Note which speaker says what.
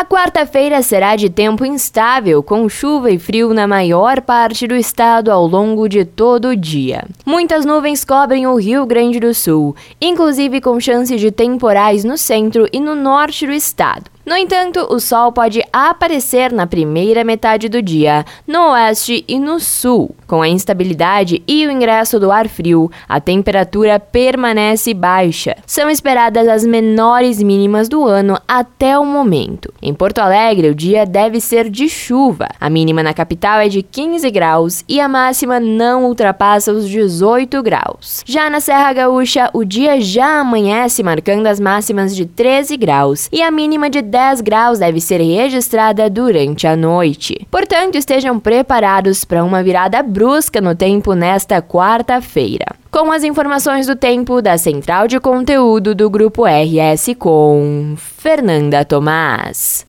Speaker 1: A quarta-feira será de tempo instável, com chuva e frio na maior parte do estado ao longo de todo o dia. Muitas nuvens cobrem o Rio Grande do Sul, inclusive com chance de temporais no centro e no norte do estado. No entanto, o sol pode aparecer na primeira metade do dia, no oeste e no sul. Com a instabilidade e o ingresso do ar frio, a temperatura permanece baixa. São esperadas as menores mínimas do ano até o momento. Em Porto Alegre, o dia deve ser de chuva. A mínima na capital é de 15 graus e a máxima não ultrapassa os 18 graus. Já na Serra Gaúcha, o dia já amanhece marcando as máximas de 13 graus e a mínima de 10 graus deve ser registrada durante a noite. Portanto, estejam preparados para uma virada brusca no tempo nesta quarta-feira. Com as informações do tempo da Central de Conteúdo do Grupo RS com Fernanda Tomás.